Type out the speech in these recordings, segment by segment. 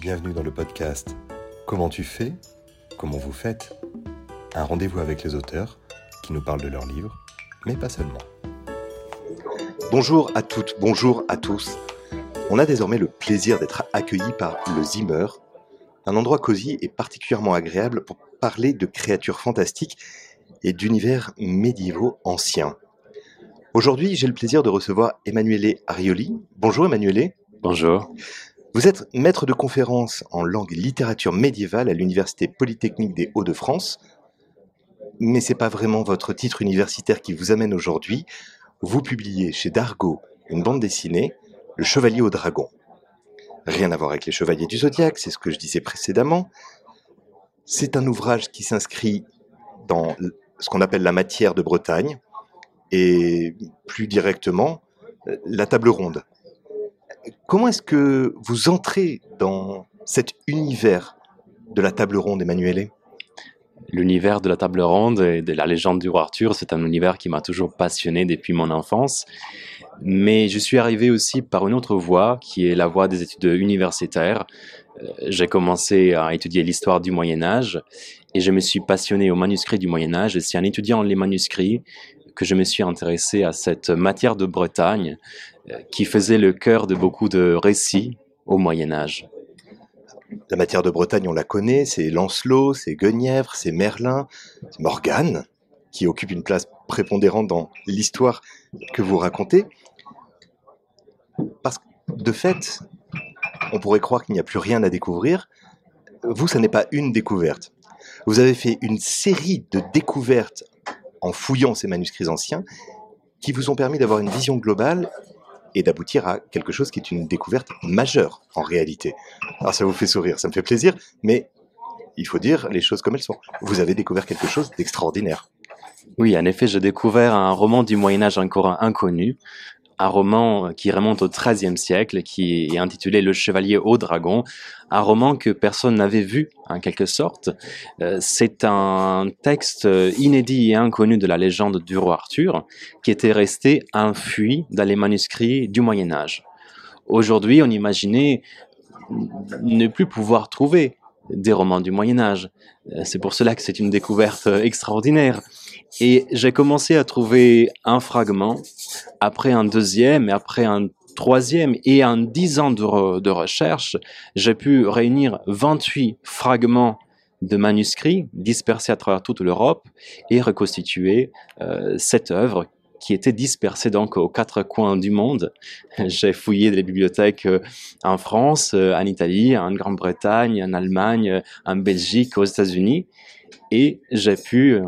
Bienvenue dans le podcast Comment tu fais Comment vous faites Un rendez-vous avec les auteurs qui nous parlent de leurs livres, mais pas seulement. Bonjour à toutes, bonjour à tous. On a désormais le plaisir d'être accueillis par le Zimmer, un endroit cosy et particulièrement agréable pour parler de créatures fantastiques et d'univers médiévaux anciens. Aujourd'hui, j'ai le plaisir de recevoir Emanuele Arioli. Bonjour Emanuele. Bonjour. Vous êtes maître de conférence en langue et littérature médiévale à l'Université Polytechnique des Hauts-de-France. Mais c'est pas vraiment votre titre universitaire qui vous amène aujourd'hui. Vous publiez chez Dargaud une bande dessinée, Le Chevalier au Dragon. Rien à voir avec les Chevaliers du Zodiaque, c'est ce que je disais précédemment. C'est un ouvrage qui s'inscrit dans ce qu'on appelle la matière de Bretagne et plus directement la table ronde. Comment est-ce que vous entrez dans cet univers de la table ronde, Emmanuel? L'univers de la table ronde et de la légende du roi Arthur, c'est un univers qui m'a toujours passionné depuis mon enfance. Mais je suis arrivé aussi par une autre voie, qui est la voie des études universitaires. Euh, j'ai commencé à étudier l'histoire du Moyen Âge et je me suis passionné aux manuscrits du Moyen Âge. Et c'est en étudiant les manuscrits que je me suis intéressé à cette matière de Bretagne euh, qui faisait le cœur de beaucoup de récits au Moyen Âge. La matière de Bretagne, on la connaît, c'est Lancelot, c'est Guenièvre, c'est Merlin, c'est Morgane, qui occupe une place prépondérante dans l'histoire que vous racontez. Parce que, de fait, on pourrait croire qu'il n'y a plus rien à découvrir. Vous, ça n'est pas une découverte. Vous avez fait une série de découvertes en fouillant ces manuscrits anciens qui vous ont permis d'avoir une vision globale et d'aboutir à quelque chose qui est une découverte majeure en réalité. Alors ça vous fait sourire, ça me fait plaisir, mais il faut dire les choses comme elles sont. Vous avez découvert quelque chose d'extraordinaire. Oui, en effet, j'ai découvert un roman du Moyen Âge encore inconnu, un roman qui remonte au XIIIe siècle, qui est intitulé Le Chevalier au Dragon, un roman que personne n'avait vu, en quelque sorte. Euh, c'est un texte inédit et inconnu de la légende du roi Arthur, qui était resté enfui dans les manuscrits du Moyen Âge. Aujourd'hui, on imaginait ne plus pouvoir trouver des romans du Moyen Âge. Euh, c'est pour cela que c'est une découverte extraordinaire. Et j'ai commencé à trouver un fragment, après un deuxième, et après un troisième, et en dix ans de, recherche, j'ai pu réunir 28 fragments de manuscrits dispersés à travers toute l'Europe et reconstituer euh, cette œuvre qui était dispersée donc aux quatre coins du monde. J'ai fouillé les bibliothèques euh, en France, euh, en Italie, en Grande-Bretagne, en Allemagne, en Belgique, aux États-Unis, et j'ai pu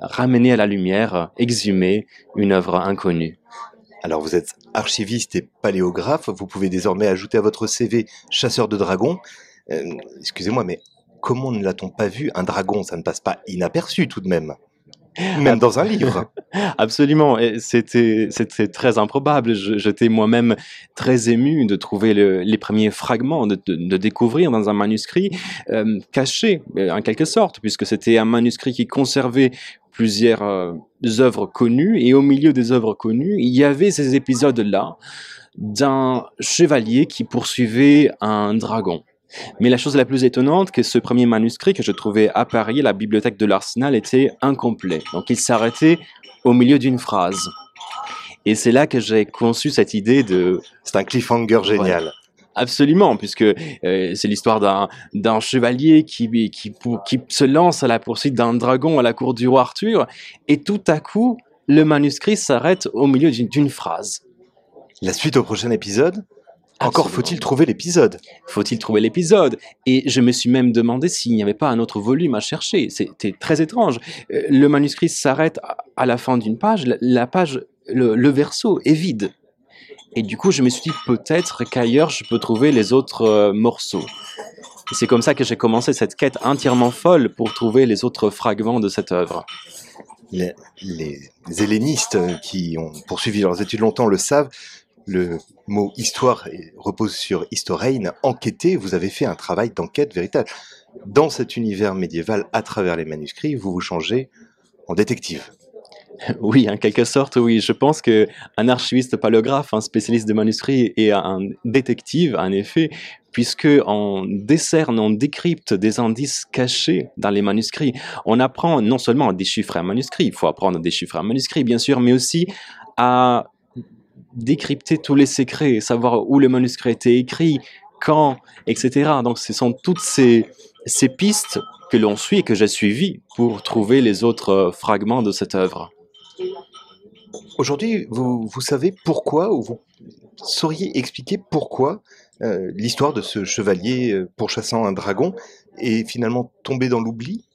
ramener à la lumière, exhumer une œuvre inconnue. Alors vous êtes archiviste et paléographe, vous pouvez désormais ajouter à votre CV chasseur de dragons. Euh, excusez-moi, mais comment ne l'a-t-on pas vu? Un dragon, ça ne passe pas inaperçu tout de même même dans un livre. Absolument, c'était très improbable. J'étais moi-même très ému de trouver les premiers fragments, de, découvrir dans un manuscrit euh, caché euh, en quelque sorte, puisque c'était un manuscrit qui conservait plusieurs euh, œuvres connues, et au milieu des œuvres connues, il y avait ces épisodes-là d'un chevalier qui poursuivait un dragon. Mais la chose la plus étonnante, que ce premier manuscrit que je trouvais à Paris, la bibliothèque de l'Arsenal, était incomplet. Donc il s'arrêtait au milieu d'une phrase. Et c'est là que j'ai conçu cette idée de... C'est un cliffhanger génial. Absolument, puisque euh, c'est l'histoire d'un chevalier qui, qui, qui se lance à la poursuite d'un dragon à la cour du roi Arthur, et tout à coup, le manuscrit s'arrête au milieu d'une phrase. La suite au prochain épisode encore faut-il trouver l'épisode. Faut-il trouver l'épisode Et je me suis même demandé s'il n'y avait pas un autre volume à chercher. C'était très étrange. Euh, le manuscrit s'arrête à la fin d'une page, la page, le, verso est vide. Et du coup, je me suis dit peut-être qu'ailleurs je peux trouver les autres euh, morceaux. C'est comme ça que j'ai commencé cette quête entièrement folle pour trouver les autres fragments de cette œuvre. Les, les hellénistes qui ont poursuivi leurs études longtemps le savent, le mot histoire repose sur historein, enquêter, vous avez fait un travail d'enquête véritable. Dans cet univers médiéval, à travers les manuscrits, vous vous changez en détective. Oui, en quelque sorte, oui. Je pense que un archiviste palographe, un spécialiste de manuscrits et un détective, en effet, puisque on décerne, on décrypte des indices cachés dans les manuscrits. On apprend non seulement à déchiffrer un manuscrit, il faut apprendre à déchiffrer un manuscrit, bien sûr, mais aussi à décrypter tous les secrets, savoir où le manuscrit été écrit, quand, etc. Donc, ce sont toutes ces, ces pistes que l'on suit et que j'ai suivies pour trouver les autres fragments de cette œuvre. Aujourd'hui, vous, vous savez pourquoi, ou vous sauriez expliquer pourquoi euh, l'histoire de ce chevalier euh, pourchassant un dragon est finalement tombée dans l'oubli?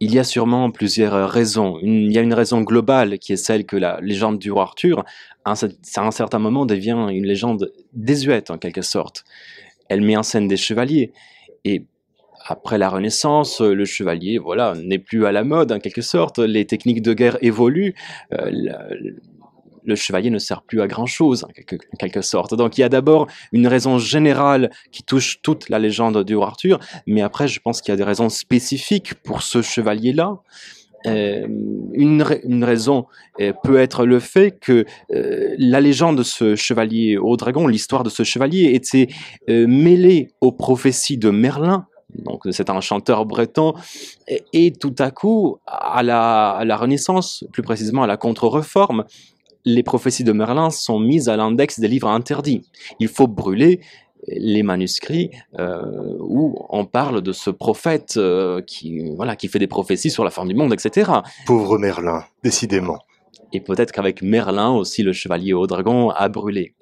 Il y a sûrement plusieurs raisons. il y a une raison globale qui est celle que la légende du roi Arthur, à un, certain moment, devient une légende désuète en quelque sorte. Elle met en scène des chevaliers et après la Renaissance, le chevalier, voilà, n'est plus à la mode en quelque sorte. Les techniques de guerre évoluent. Euh, le chevalier ne sert plus à grand chose, en quelque, sorte. Donc il y a d'abord une raison générale qui touche toute la légende du roi Arthur, mais après je pense qu'il y a des raisons spécifiques pour ce chevalier-là. Euh, une, raison euh, peut être le fait que euh, la légende de ce chevalier au dragon, l'histoire de ce chevalier était mêlée aux prophéties de Merlin, donc c'est un chanteur breton, et, tout à coup, à la, à la Renaissance, plus précisément à la contre-réforme, les prophéties de Merlin sont mises à l'index des livres interdits. Il faut brûler les manuscrits euh, où on parle de ce prophète euh, qui, voilà, qui fait des prophéties sur la fin du monde, etc. Pauvre Merlin, décidément. Et peut-être qu'avec Merlin aussi, le chevalier au dragon a brûlé.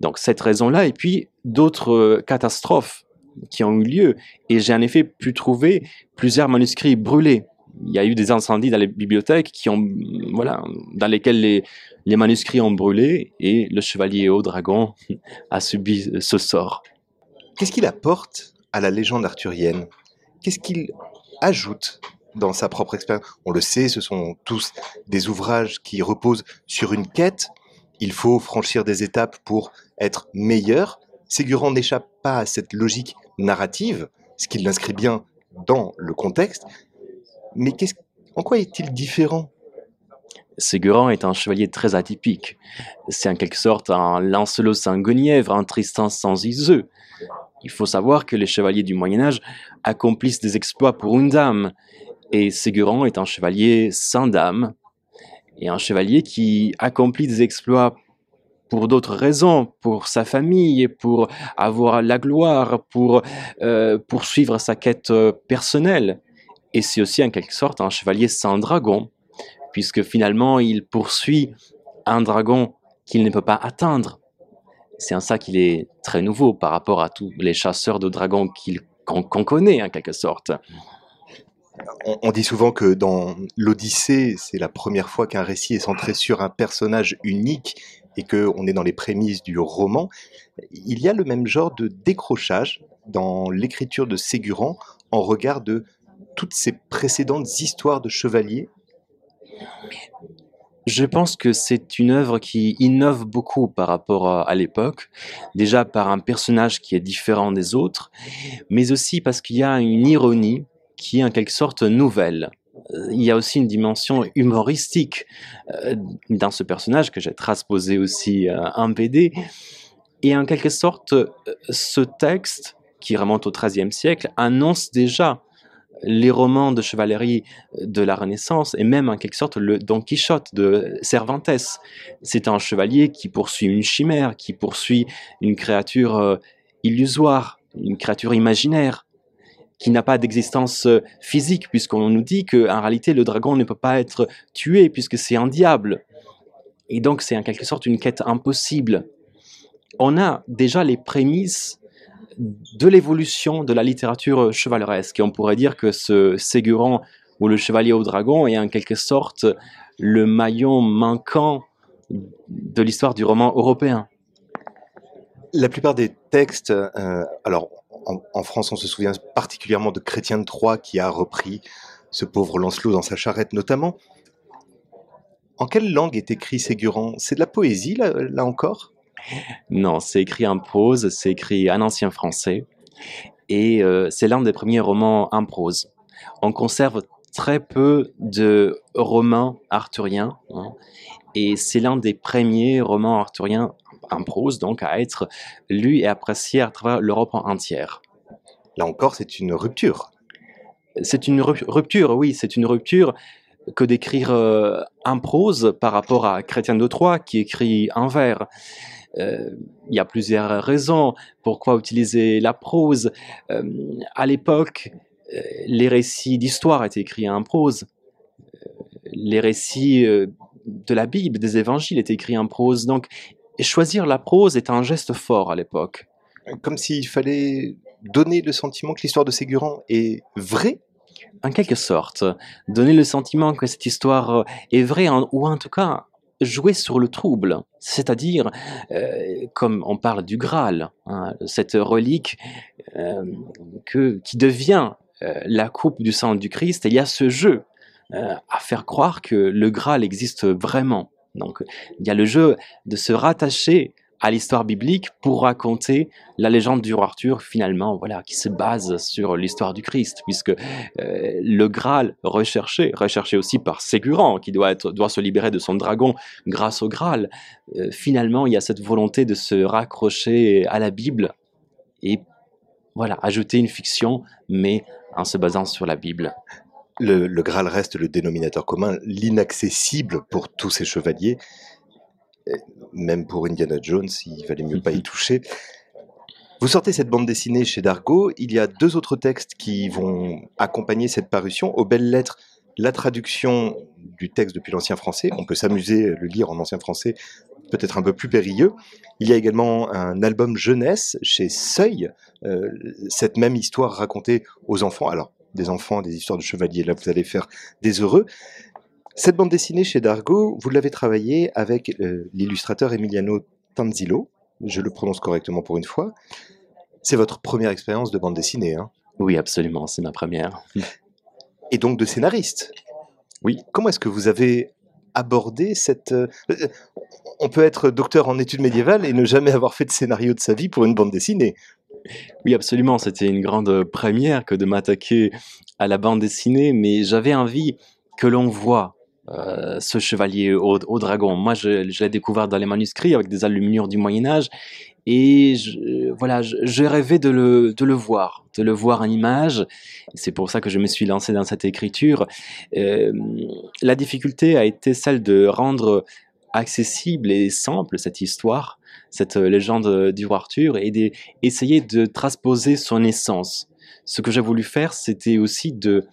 Donc cette raison-là, et puis d'autres euh, catastrophes qui ont eu lieu. Et j'ai en effet pu trouver plusieurs manuscrits brûlés il y a eu des incendies dans les bibliothèques qui ont, voilà, dans lesquels les, les manuscrits ont brûlé et le chevalier au dragon a subi ce sort. Qu'est-ce qu'il apporte à la légende arthurienne? Qu'est-ce qu'il ajoute dans sa propre expérience? On le sait, ce sont tous des ouvrages qui reposent sur une quête. Il faut franchir des étapes pour être meilleur. Ségurant n'échappe pas à cette logique narrative, ce qui l'inscrit bien dans le contexte. Mais en quoi est-il différent? Ségurant est un chevalier très atypique. C'est en quelque sorte un Lancelot sans Guenièvre, un Tristan sans Iseux. Il faut savoir que les chevaliers du Moyen Âge accomplissent des exploits pour une dame, et Ségurant est un chevalier sans dame, et un chevalier qui accomplit des exploits pour d'autres raisons, pour sa famille, pour avoir la gloire, pour euh, poursuivre sa quête euh, personnelle. Et c'est aussi en quelque sorte un chevalier sans dragon, puisque finalement il poursuit un dragon qu'il ne peut pas atteindre. C'est en ça qu'il est très nouveau par rapport à tous les chasseurs de dragons qu'on connaît en quelque sorte. On, dit souvent que dans l'Odyssée, c'est la première fois qu'un récit est centré sur un personnage unique et qu'on est dans les prémices du roman. Il y a le même genre de décrochage dans l'écriture de Ségurant en regard de toutes ces précédentes histoires de chevaliers je pense que c'est une œuvre qui innove beaucoup par rapport à, l'époque, déjà par un personnage qui est différent des autres, mais aussi parce qu'il y a une ironie qui est en quelque sorte nouvelle. Euh, il y a aussi une dimension humoristique euh, dans ce personnage que j'ai transposé aussi euh, en BD. Et en quelque sorte, ce texte, qui remonte au XIIIe siècle, annonce déjà les romans de chevalerie de la Renaissance et même en quelque sorte le Don Quichotte de Cervantes. C'est un chevalier qui poursuit une chimère, qui poursuit une créature euh, illusoire, une créature imaginaire, qui n'a pas d'existence euh, physique, puisqu'on nous dit qu'en réalité le dragon ne peut pas être tué puisque c'est un diable. Et donc c'est en quelque sorte une quête impossible. On a déjà les prémices de l'évolution de la littérature chevaleresque. Et on pourrait dire que ce Ségurant ou le Chevalier au Dragon est en quelque sorte le maillon manquant de l'histoire du roman européen. La plupart des textes, euh, alors en, France on se souvient particulièrement de Chrétien de Troyes qui a repris ce pauvre Lancelot dans sa charrette notamment. En quelle langue est écrit Ségurant? C'est de la poésie là encore? Non, c'est écrit en prose, c'est écrit en ancien français, et euh, c'est l'un des premiers romans en prose. On conserve très peu de romans arthuriens. hein. et c'est l'un des premiers romans arthuriens en prose, donc à être lu et apprécié à travers l'Europe entière. Là encore, c'est une rupture. C'est une ru- rupture, oui, c'est une rupture que d'écrire euh, en prose par rapport à Chrétien de Troyes qui écrit en vers. Euh, Il y a plusieurs raisons pourquoi utiliser la prose. Euh, à l'époque, euh, les récits d'histoire étaient écrits en prose. Les récits de la Bible, des évangiles étaient écrits en prose. Donc, choisir la prose est un geste fort à l'époque. Comme s'il fallait donner le sentiment que l'histoire de Ségurant est vraie? en quelque sorte, donner le sentiment que cette histoire est vraie, ou en tout cas jouer sur le trouble, c'est-à-dire, euh, comme on parle du Graal, hein, cette relique euh, que, qui devient euh, la coupe du sang du Christ, il y a ce jeu à faire croire que le Graal existe vraiment. Donc, il y a le jeu de se rattacher à l'histoire biblique pour raconter la légende du roi Arthur, finalement, voilà, qui se base sur l'histoire du Christ, puisque euh, le Graal recherché, recherché aussi par Ségurant, qui doit, être, doit se libérer de son dragon grâce au Graal, euh, finalement, il y a cette volonté de se raccrocher à la Bible et voilà, ajouter une fiction, mais en se basant sur la Bible. Le, le Graal reste le dénominateur commun, l'inaccessible pour tous ces chevaliers. Même pour Indiana Jones, il valait mieux pas y toucher. Vous sortez cette bande dessinée chez Dargaud. Il y a deux autres textes qui vont accompagner cette parution. Aux belles lettres, la traduction du texte depuis l'ancien français. On peut s'amuser à le lire en ancien français, peut-être un peu plus périlleux. Il y a également un album jeunesse chez Seuil, euh, cette même histoire racontée aux enfants. Alors, des enfants, des histoires de chevaliers, là vous allez faire des heureux. Cette bande dessinée chez Dargaud, vous l'avez travaillée avec euh, l'illustrateur Emiliano Tanzilo, je le prononce correctement pour une fois. C'est votre première expérience de bande dessinée, hein Oui, absolument, c'est ma première. et donc de scénariste. Oui. Comment est-ce que vous avez abordé cette... euh, euh, On peut être docteur en études médiévales et ne jamais avoir fait de scénario de sa vie pour une bande dessinée. Oui, absolument. C'était une grande première que de m'attaquer à la bande dessinée, mais j'avais envie que l'on voit euh, ce chevalier au, dragon. Moi, je, l'ai découvert dans les manuscrits avec des alluminures du Moyen Âge, et voilà, je, je rêvais de le, de le voir, de le voir en image. C'est pour ça que je me suis lancé dans cette écriture. Euh, la difficulté a été celle de rendre accessible et simple cette histoire, cette légende du roi Arthur, et d'essayer de transposer son essence. Ce que j'ai voulu faire, c'était aussi de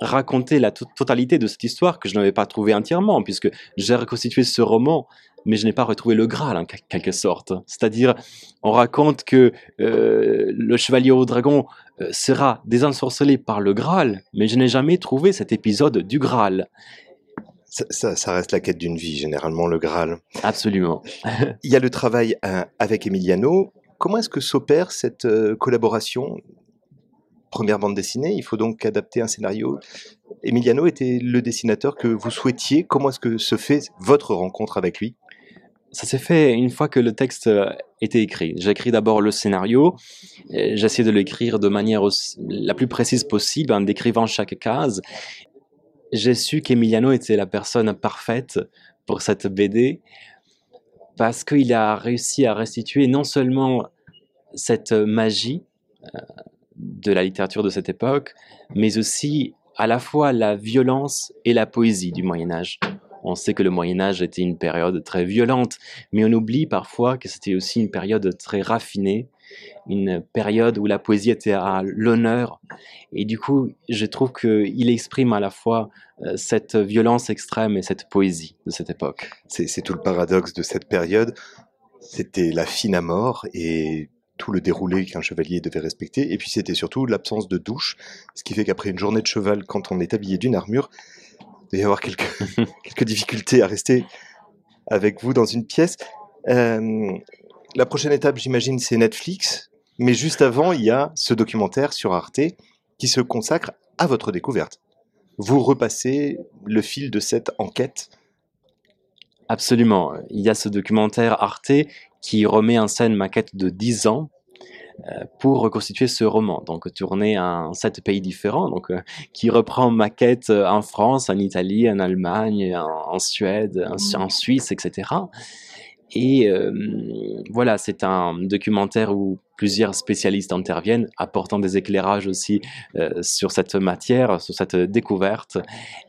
raconter la to- totalité de cette histoire que je n'avais pas trouvée entièrement, puisque j'ai reconstitué ce roman, mais je n'ai pas retrouvé le Graal en quel- quelque sorte. C'est-à-dire, on raconte que euh, le chevalier au dragon euh, sera désensorcelé par le Graal, mais je n'ai jamais trouvé cet épisode du Graal. Ça, ça- ça reste la quête d'une vie, généralement, le Graal. Absolument. Il y a le travail euh, avec Emiliano. Comment est-ce que s'opère cette euh, collaboration? Première bande dessinée, il faut donc adapter un scénario. Emiliano était le dessinateur que vous souhaitiez. Comment est-ce que se fait votre rencontre avec lui? Ça s'est fait une fois que le texte euh, était écrit. J'ai écrit d'abord le scénario. J'ai essayé de l'écrire de manière aussi- la plus précise possible en décrivant chaque case. J'ai su qu'Emiliano était la personne parfaite pour cette BD parce qu'il a réussi à restituer non seulement cette magie euh, de la littérature de cette époque, mais aussi à la fois la violence et la poésie du Moyen Âge. On sait que le Moyen Âge était une période très violente, mais on oublie parfois que c'était aussi une période très raffinée, une période où la poésie était à l'honneur. Et du coup, je trouve qu'il exprime à la fois euh, cette violence extrême et cette poésie de cette époque. C'est c'est tout le paradoxe de cette période. C'était la fine à mort et tout le déroulé qu'un chevalier devait respecter. Et puis c'était surtout l'absence de douche, ce qui fait qu'après une journée de cheval, quand on est habillé d'une armure, il doit y avoir quelques, quelques difficultés à rester avec vous dans une pièce. Euh, la prochaine étape, j'imagine, c'est Netflix. Mais juste avant, il y a ce documentaire sur Arte qui se consacre à votre découverte. Vous repassez le fil de cette enquête? Absolument. Il y a ce documentaire Arte qui remet en scène ma quête de 10 ans. pour reconstituer ce roman. Donc tourné en sept pays différents, donc qui reprend ma quête en France, en Italie, en Allemagne, en, Suède, en, Suisse, etc. Et voilà, c'est un documentaire où plusieurs spécialistes interviennent, apportant des éclairages aussi sur cette matière, sur cette découverte.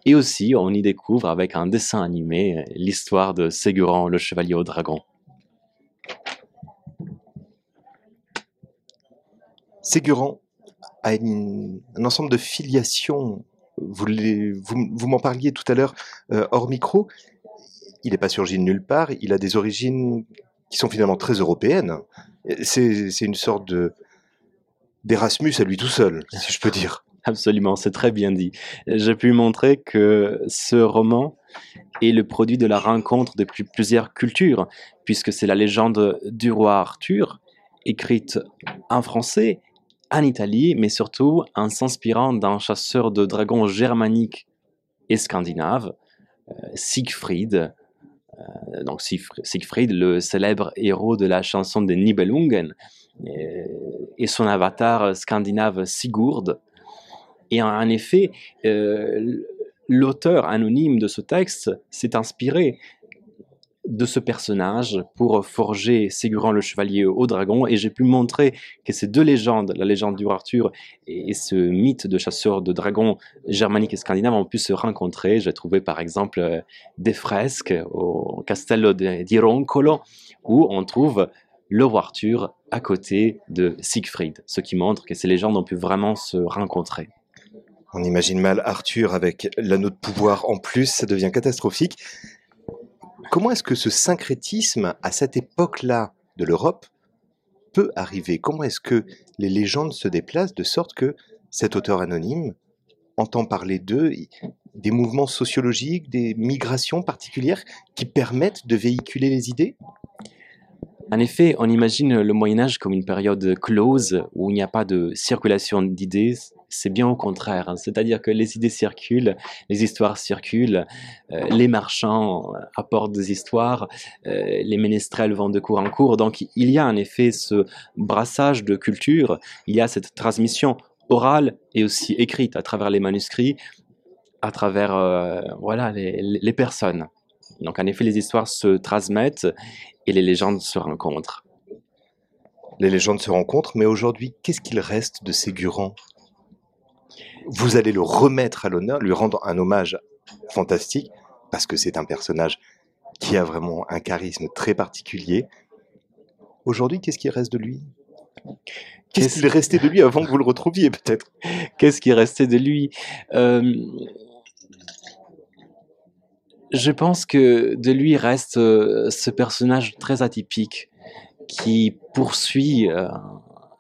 Et aussi, on y découvre avec un dessin animé l'histoire de Ségurant, le chevalier au dragon. Ségurant a un ensemble de filiations. Vous, vous, m'en parliez tout à l'heure hors micro il n'est pas surgi de nulle part, il a des origines qui sont finalement très européennes. C'est une sorte de d'Erasmus à lui tout seul, si je peux dire. Absolument, c'est très bien dit. J'ai pu montrer que ce roman est le produit de la rencontre de plusieurs cultures, puisque c'est la légende du roi Arthur, écrite en français, en Italie, mais surtout en s'inspirant d'un chasseur de dragons germanique et scandinave, euh, Siegfried, euh, donc Siegfried, le célèbre héros de la chanson des Nibelungen, et, son avatar scandinave Sigurd. Et en, effet, euh, l'auteur anonyme de ce texte s'est inspiré de ce personnage pour forger Ségurant le chevalier au dragon et j'ai pu montrer que ces deux légendes, la légende du Arthur et ce mythe de chasseur de dragons germanique et scandinave ont pu se rencontrer. J'ai trouvé par exemple euh, des fresques au Castello di Roncolo où on trouve le roi Arthur à côté de Siegfried, ce qui montre que ces légendes ont pu vraiment se rencontrer. On imagine mal Arthur avec l'anneau de pouvoir en plus, ça devient catastrophique. Comment est-ce que ce syncrétisme, à cette époque-là de l'Europe, peut arriver? Comment est-ce que les légendes se déplacent de sorte que cet auteur anonyme entend parler d'eux, des mouvements sociologiques, des migrations particulières qui permettent de véhiculer les idées? En effet, on imagine le Moyen Âge comme une période close où il n'y a pas de circulation d'idées, c'est bien au contraire. Hein. C'est-à-dire que les idées circulent, les histoires circulent, euh, les marchands apportent des histoires, euh, les ménestrels vont de cours en cours. Donc il y a en effet ce brassage de culture, il y a cette transmission orale et aussi écrite à travers les manuscrits, à travers euh, voilà, les personnes. Donc en effet, les histoires se transmettent et les légendes se rencontrent. Les légendes se rencontrent, mais aujourd'hui, qu'est-ce qu'il reste de Ségurant vous allez le remettre à l'honneur, lui rendre un hommage fantastique, parce que c'est un personnage qui a vraiment un charisme très particulier. Aujourd'hui, qu'est-ce qui reste de lui? Qu'est-ce qui est resté de lui avant que vous le retrouviez peut-être? Qu'est-ce qui est resté de lui? Euh, Je pense que de lui reste euh, ce personnage très atypique qui poursuit euh,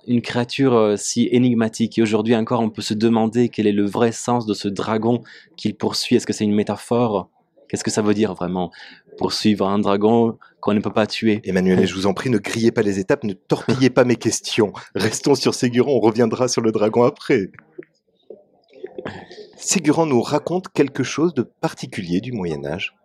une créature euh, si énigmatique. Et aujourd'hui encore, on peut se demander quel est le vrai sens de ce dragon qu'il poursuit. Est-ce que c'est une métaphore? Qu'est-ce que ça veut dire vraiment? Poursuivre un dragon qu'on ne peut pas tuer. Emmanuel, je vous en prie, ne grillez pas les étapes, ne torpillez pas mes questions. Restons sur Ségurant, on reviendra sur le dragon après. Ségurant nous raconte quelque chose de particulier du Moyen Âge.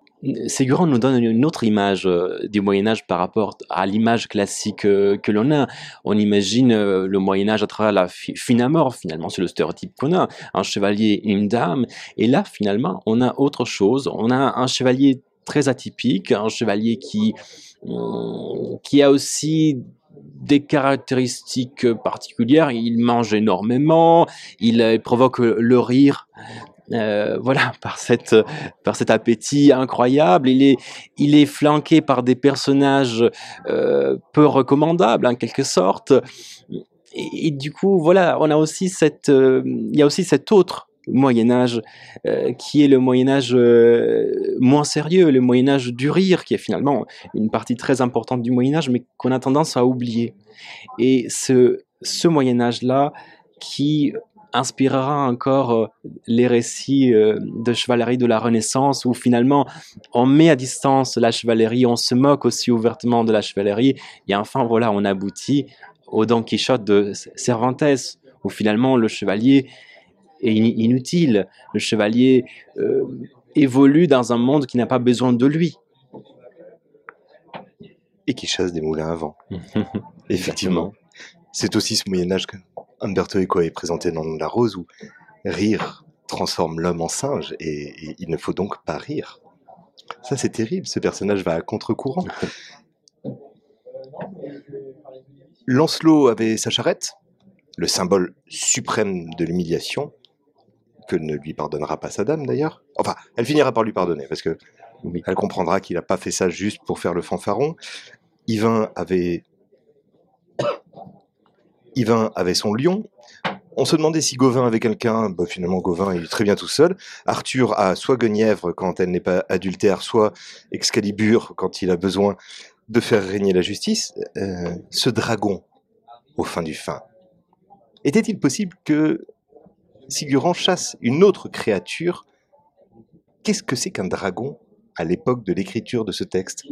Ségurant nous donne une autre image euh, du Moyen Âge par rapport à l'image classique euh, que l'on a. On imagine euh, le Moyen Âge à travers la finamore, finalement, c'est le stéréotype qu'on a, un chevalier, une dame. Et là, finalement, on a autre chose. On a un chevalier très atypique, un chevalier qui, qui a aussi des caractéristiques particulières. Il mange énormément, il provoque le rire euh, voilà, par, cette, par cet appétit incroyable. Il est, il est flanqué par des personnages euh, peu recommandables, en quelque sorte. Et, du coup, voilà, on a aussi cette, euh, il y a aussi cet autre Moyen Âge qui est le Moyen Âge moins sérieux, le Moyen Âge du rire, qui est finalement une partie très importante du Moyen Âge, mais qu'on a tendance à oublier. Et ce, ce Moyen Âge là qui inspirera encore euh, les récits euh, de chevalerie de la Renaissance où finalement on met à distance la chevalerie, on se moque aussi ouvertement de la chevalerie et enfin voilà on aboutit au Don Quichotte de Cervantes où finalement le chevalier est inutile, le chevalier euh, évolue dans un monde qui n'a pas besoin de lui. Et qui chasse des moulins à vent. Effectivement. C'est aussi ce Moyen Âge que Umberto Eco est présenté dans La Rose, où rire transforme l'homme en singe, et, il ne faut donc pas rire. Ça, c'est terrible, ce personnage va à contre-courant. Lancelot avait sa charrette, le symbole suprême de l'humiliation, que ne lui pardonnera pas sa dame d'ailleurs. Enfin, elle finira par lui pardonner, parce que elle comprendra qu'il n'a pas fait ça juste pour faire le fanfaron. Yvain avait Yvain avait son lion. On se demandait si Gauvin avait quelqu'un. Bah, finalement, Gauvin est très bien tout seul. Arthur a soit Guenièvre quand elle n'est pas adultère, soit Excalibur quand il a besoin de faire régner la justice. Euh, ce dragon, au fin du fin, était-il possible que Sigurand chasse une autre créature Qu'est-ce que c'est qu'un dragon à l'époque de l'écriture de ce texte?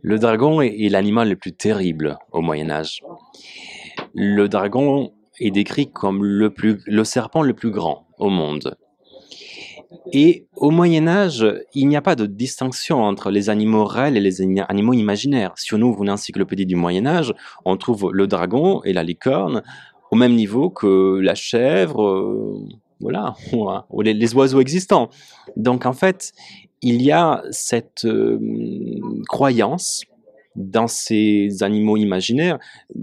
Le dragon est l'animal le plus terrible au Moyen Âge le dragon est décrit comme le, le serpent le plus grand au monde. Et au Moyen Âge, il n'y a pas de distinction entre les animaux réels et les animaux imaginaires. Si on ouvre une encyclopédie du Moyen Âge, on trouve le dragon et la licorne au même niveau que la chèvre, euh, voilà, ou les, oiseaux existants. Donc en fait, il y a cette euh, croyance dans ces animaux imaginaires,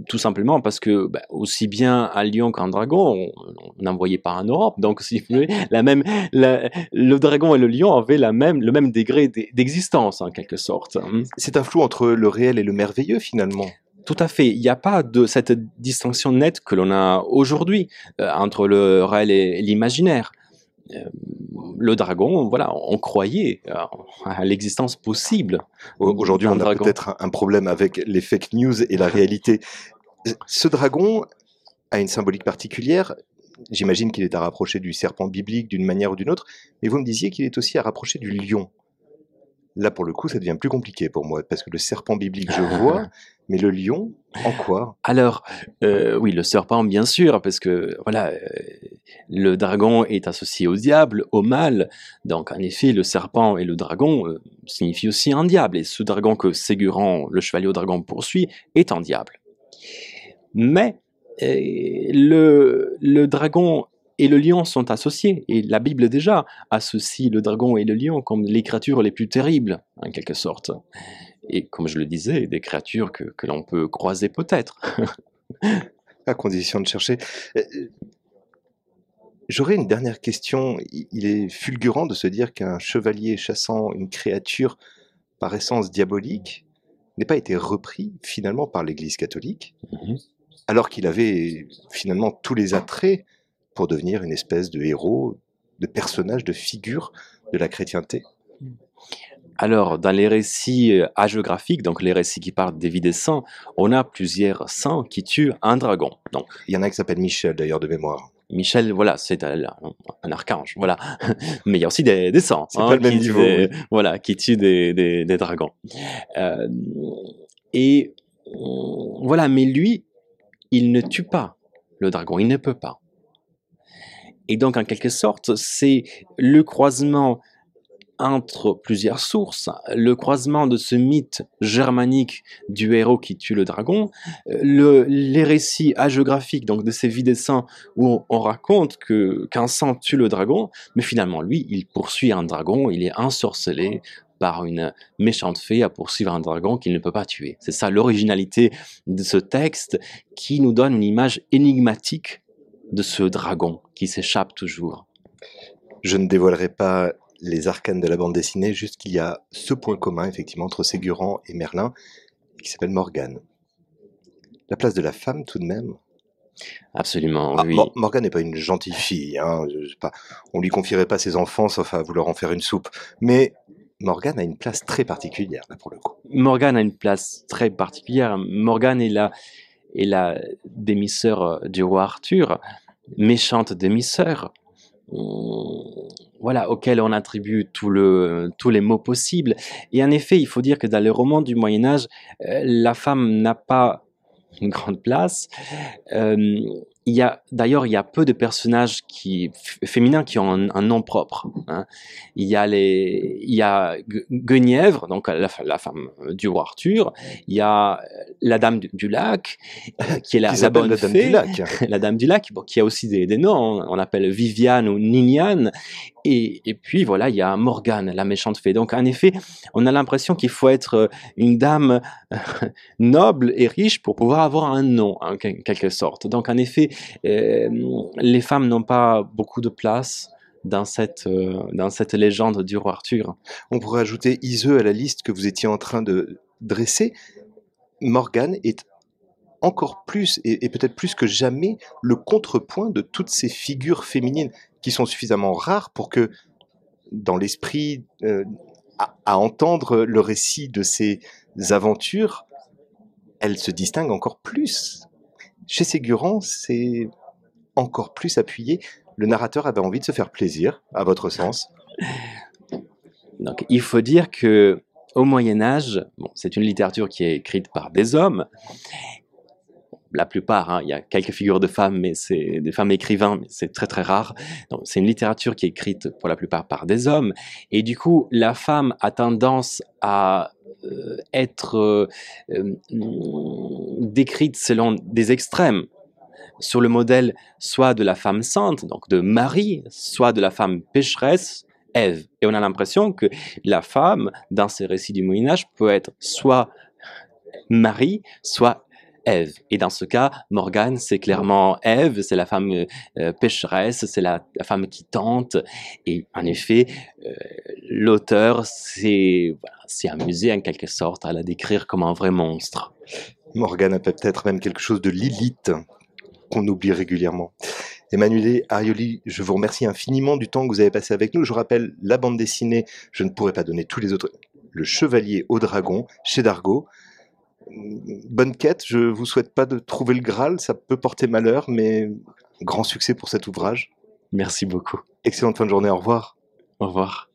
tout simplement parce que bah, aussi bien un lion qu'un dragon, on n'en voyait pas en Europe. Donc, si la même, le dragon et le lion avaient le même degré d'existence, en quelque sorte. Hein. C'est un flou entre le réel et le merveilleux, finalement. Tout à fait. Il n'y a pas de cette distinction nette que l'on a aujourd'hui euh, entre le réel et l'imaginaire. Euh, le dragon, voilà, on croyait à l'existence possible. Aujourd'hui, on a peut-être un problème avec les fake news et la réalité. Ce dragon a une symbolique particulière. J'imagine qu'il est à rapprocher du serpent biblique d'une manière ou d'une autre, mais vous me disiez qu'il est aussi à rapprocher du lion. Là, pour le coup, ça devient plus compliqué pour moi, parce que le serpent biblique, je vois, mais le lion, en quoi? Alors, euh, oui, le serpent, bien sûr, parce que, voilà, euh, le dragon est associé au diable, au mal. Donc, en effet, le serpent et le dragon euh, signifient aussi un diable. Et ce dragon que Ségurant, le chevalier au dragon, poursuit, est un diable. Mais le, le dragon et le lion sont associés. Et la Bible déjà associe le dragon et le lion comme les créatures les plus terribles, en quelque sorte. Et comme je le disais, des créatures que, que l'on peut croiser peut-être. à condition de chercher. Euh, j'aurais une dernière question. Il est fulgurant de se dire qu'un chevalier chassant une créature par essence diabolique n'ait pas été repris finalement par l'Église catholique, mhm. alors qu'il avait finalement tous les attraits pour devenir une espèce de héros, de personnage, de figure de la chrétienté alors, dans les récits euh, hagiographiques, donc les récits qui parlent des vies des saints, on a plusieurs saints qui tuent un dragon. Donc, il y en a qui s'appelle Michel, d'ailleurs, de mémoire. Michel, voilà, c'est un, archange, voilà. Mais il y a aussi des, des saints, hein, qui, niveau, voilà, qui tuent des, des, dragons. Euh, et voilà, mais lui, il ne tue pas le dragon, il ne peut pas. Et donc, en quelque sorte, c'est le croisement entre plusieurs sources, le croisement de ce mythe germanique du héros qui tue le dragon, le, les récits hagiographiques donc de ces vies des saints où on, raconte que qu'un saint tue le dragon, mais finalement lui, il poursuit un dragon, il est ensorcelé par une méchante fée à poursuivre un dragon qu'il ne peut pas tuer. C'est ça l'originalité de ce texte qui nous donne une image énigmatique de ce dragon qui s'échappe toujours. Je ne dévoilerai pas les arcanes de la bande dessinée, juste qu'il y a ce point commun effectivement entre Ségurant et Merlin, qui s'appelle Morgane. La place de la femme tout de même? Absolument, ah, oui. Morgane n'est pas une gentille fille. Hein, pas, on lui confierait pas ses enfants sauf à vouloir en faire une soupe. Mais Morgane a une place très particulière là pour le coup. Morgane a une place très particulière. Morgane est la et la demi-sœur euh, du roi Arthur, méchante demi-sœur, voilà, auquel on attribue tous les mots possibles. Et en effet, il faut dire que dans les romans du Moyen Âge, euh, la femme n'a pas une grande place. Euh, il y a d'ailleurs il y a peu de personnages qui féminins qui ont un, nom propre. Hein. Il y a les il y a Guenièvre donc la, la, femme du roi Arthur. Il y a la dame du, lac qui est la, la bonne la dame fée, du lac. la dame du lac bon, qui a aussi des, des noms. On l'appelle Viviane ou Niniane. Et, puis voilà, il y a Morgane, la méchante fée. Donc en effet, on a l'impression qu'il faut être une dame noble et riche pour pouvoir avoir un nom, en quelque sorte. Donc en effet, euh, les femmes n'ont pas beaucoup de place dans cette, euh, dans cette légende du roi Arthur. On pourrait ajouter Iseux à la liste que vous étiez en train de dresser. Morgane est encore plus, et, peut-être plus que jamais, le contrepoint de toutes ces figures féminines qui sont suffisamment rares pour que, dans l'esprit, euh, à, entendre le récit de ces aventures, elle se distingue encore plus. Chez Ségurant, c'est encore plus appuyé. Le narrateur avait envie de se faire plaisir, à votre sens. Donc, il faut dire que au Moyen Âge, bon, c'est une littérature qui est écrite par des hommes. La plupart, hein, il y a quelques figures de femmes, mais c'est des femmes écrivains, mais c'est très très rare. C'est une littérature qui est écrite pour la plupart par des hommes. Et du coup, la femme a tendance à euh, être euh, euh, décrite selon des extrêmes sur le modèle soit de la femme sainte, donc de Marie, soit de la femme pécheresse, Ève. Et on a l'impression que la femme, dans ces récits du Moyen Âge, peut être soit Marie, soit Et dans ce cas, Morgane, c'est clairement Ève, c'est la femme euh, pécheresse, c'est la, femme qui tente. Et en effet, euh, l'auteur s'est amusé en quelque sorte à la décrire comme un vrai monstre. Morgane a peut-être même quelque chose de Lilith qu'on oublie régulièrement. Emmanuel Arioli, je vous remercie infiniment du temps que vous avez passé avec nous. Je rappelle la bande dessinée, je ne pourrais pas donner tous les autres. Le Chevalier au Dragon, chez Dargo. Bonne quête, je vous souhaite pas de trouver le Graal, ça peut porter malheur, mais grand succès pour cet ouvrage. Merci beaucoup. Excellente fin de journée, au revoir. Au revoir.